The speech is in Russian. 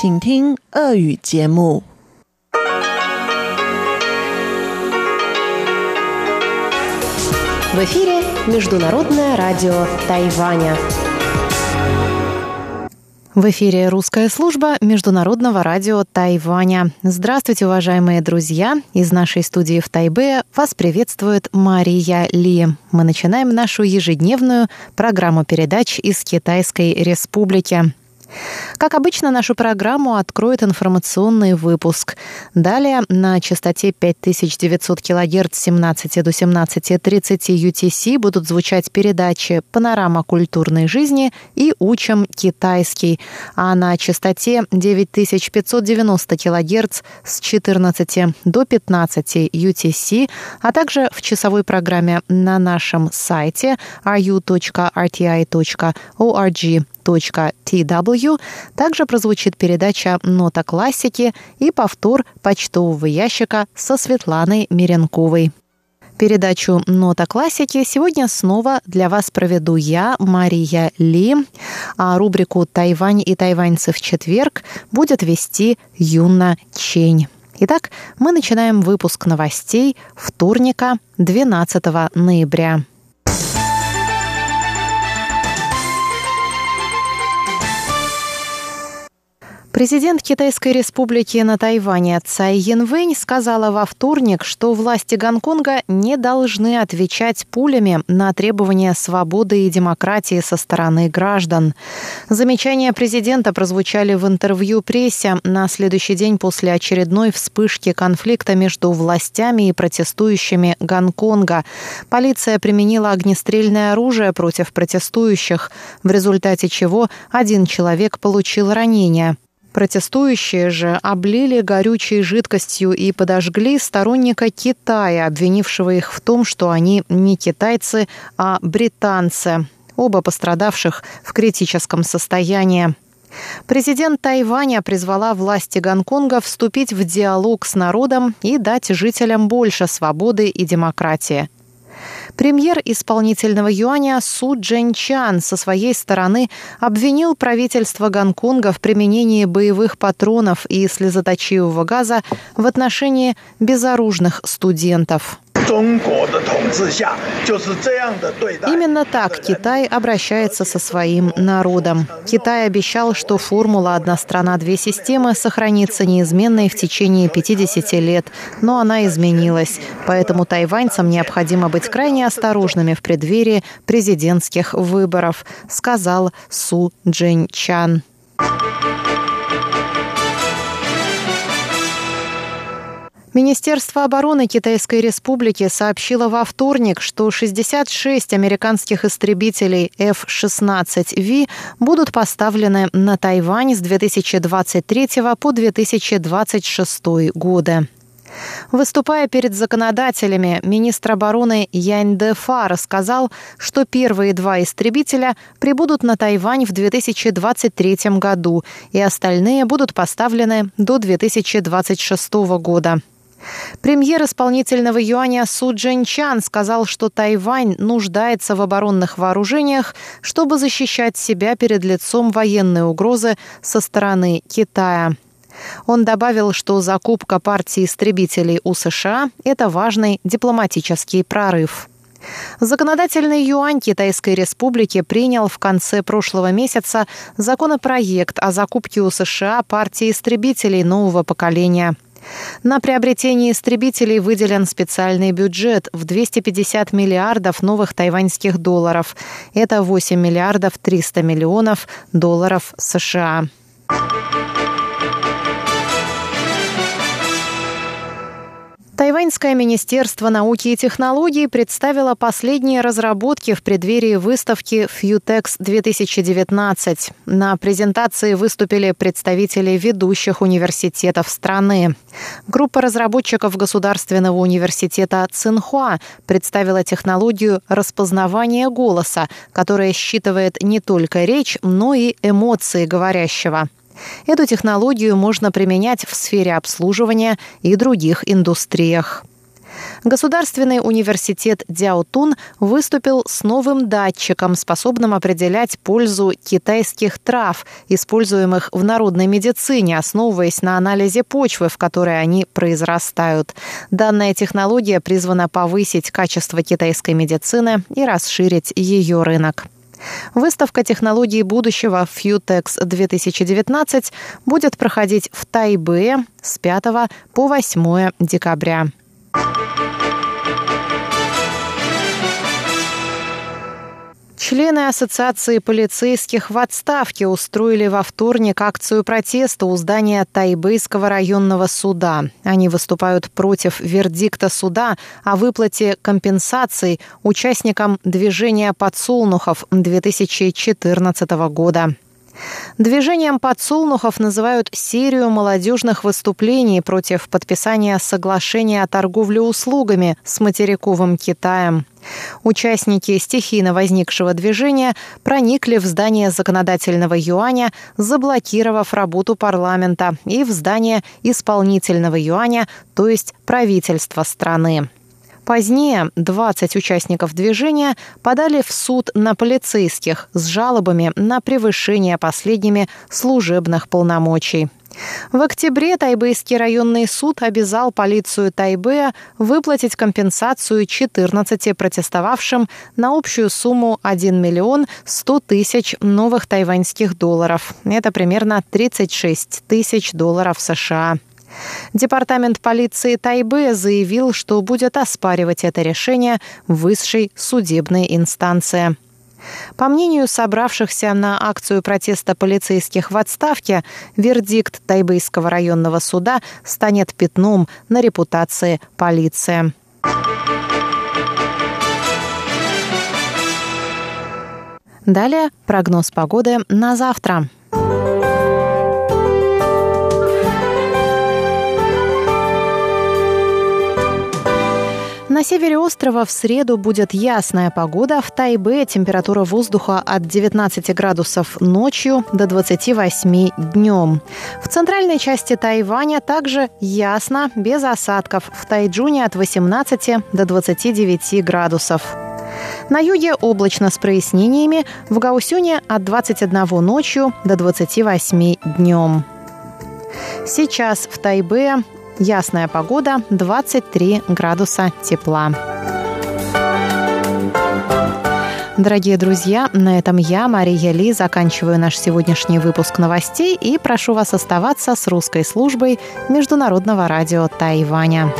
请听俄语节目。В эфире Международное радио Тайваня. В эфире русская служба Международного радио Тайваня. Здравствуйте, уважаемые друзья! Из нашей студии в Тайбе вас приветствует Мария Ли. Мы начинаем нашу ежедневную программу передач из Китайской Республики. Как обычно, нашу программу откроет информационный выпуск. Далее на частоте 5900 кГц с 17 до 17.30 UTC будут звучать передачи «Панорама культурной жизни» и «Учим китайский». А на частоте 9590 кГц с 14 до 15 UTC, а также в часовой программе на нашем сайте ru.rti.org tw. Также прозвучит передача «Нота классики» и повтор почтового ящика со Светланой Миренковой. Передачу «Нота классики» сегодня снова для вас проведу я, Мария Ли, а рубрику «Тайвань и тайваньцы в четверг» будет вести Юна Чень. Итак, мы начинаем выпуск новостей вторника, 12 ноября. Президент Китайской республики на Тайване Цай Янвэнь сказала во вторник, что власти Гонконга не должны отвечать пулями на требования свободы и демократии со стороны граждан. Замечания президента прозвучали в интервью прессе на следующий день после очередной вспышки конфликта между властями и протестующими Гонконга. Полиция применила огнестрельное оружие против протестующих, в результате чего один человек получил ранение. Протестующие же облили горючей жидкостью и подожгли сторонника Китая, обвинившего их в том, что они не китайцы, а британцы. Оба пострадавших в критическом состоянии. Президент Тайваня призвала власти Гонконга вступить в диалог с народом и дать жителям больше свободы и демократии. Премьер исполнительного юаня Су Чан со своей стороны обвинил правительство Гонконга в применении боевых патронов и слезоточивого газа в отношении безоружных студентов. Именно так Китай обращается со своим народом. Китай обещал, что формула «одна страна, две системы» сохранится неизменной в течение 50 лет, но она изменилась. Поэтому тайваньцам необходимо быть крайне осторожными в преддверии президентских выборов, сказал Су Джин Министерство обороны Китайской Республики сообщило во вторник, что 66 американских истребителей F-16V будут поставлены на Тайвань с 2023 по 2026 годы. Выступая перед законодателями, министр обороны Янь Дефа рассказал, что первые два истребителя прибудут на Тайвань в 2023 году, и остальные будут поставлены до 2026 года. Премьер исполнительного юаня Су Чан сказал, что Тайвань нуждается в оборонных вооружениях, чтобы защищать себя перед лицом военной угрозы со стороны Китая. Он добавил, что закупка партии истребителей у США – это важный дипломатический прорыв. Законодательный юань Китайской Республики принял в конце прошлого месяца законопроект о закупке у США партии истребителей нового поколения – на приобретение истребителей выделен специальный бюджет в 250 миллиардов новых тайваньских долларов. Это 8 миллиардов 300 миллионов долларов США. Тайваньское министерство науки и технологий представило последние разработки в преддверии выставки FUTEX 2019. На презентации выступили представители ведущих университетов страны. Группа разработчиков Государственного университета Цинхуа представила технологию распознавания голоса, которая считывает не только речь, но и эмоции говорящего. Эту технологию можно применять в сфере обслуживания и других индустриях. Государственный университет Дяотун выступил с новым датчиком, способным определять пользу китайских трав, используемых в народной медицине, основываясь на анализе почвы, в которой они произрастают. Данная технология призвана повысить качество китайской медицины и расширить ее рынок. Выставка технологий будущего Futex 2019 будет проходить в Тайбе с 5 по 8 декабря. Члены Ассоциации полицейских в отставке устроили во вторник акцию протеста у здания Тайбэйского районного суда. Они выступают против вердикта суда о выплате компенсаций участникам движения подсолнухов 2014 года. Движением подсолнухов называют серию молодежных выступлений против подписания соглашения о торговле услугами с материковым Китаем. Участники стихийно возникшего движения проникли в здание законодательного юаня, заблокировав работу парламента, и в здание исполнительного юаня, то есть правительства страны. Позднее 20 участников движения подали в суд на полицейских с жалобами на превышение последними служебных полномочий. В октябре Тайбэйский районный суд обязал полицию Тайбэя выплатить компенсацию 14 протестовавшим на общую сумму 1 миллион 100 тысяч новых тайваньских долларов. Это примерно 36 тысяч долларов США. Департамент полиции Тайбе заявил, что будет оспаривать это решение высшей судебной инстанции. По мнению собравшихся на акцию протеста полицейских в отставке, вердикт Тайбэйского районного суда станет пятном на репутации полиции. Далее прогноз погоды на завтра. На севере острова в среду будет ясная погода. В Тайбе температура воздуха от 19 градусов ночью до 28 днем. В центральной части Тайваня также ясно, без осадков. В Тайджуне от 18 до 29 градусов. На юге облачно с прояснениями, в Гаусюне от 21 ночью до 28 днем. Сейчас в Тайбе Ясная погода, 23 градуса тепла. Дорогие друзья, на этом я, Мария Ли, заканчиваю наш сегодняшний выпуск новостей и прошу вас оставаться с русской службой Международного радио Тайваня.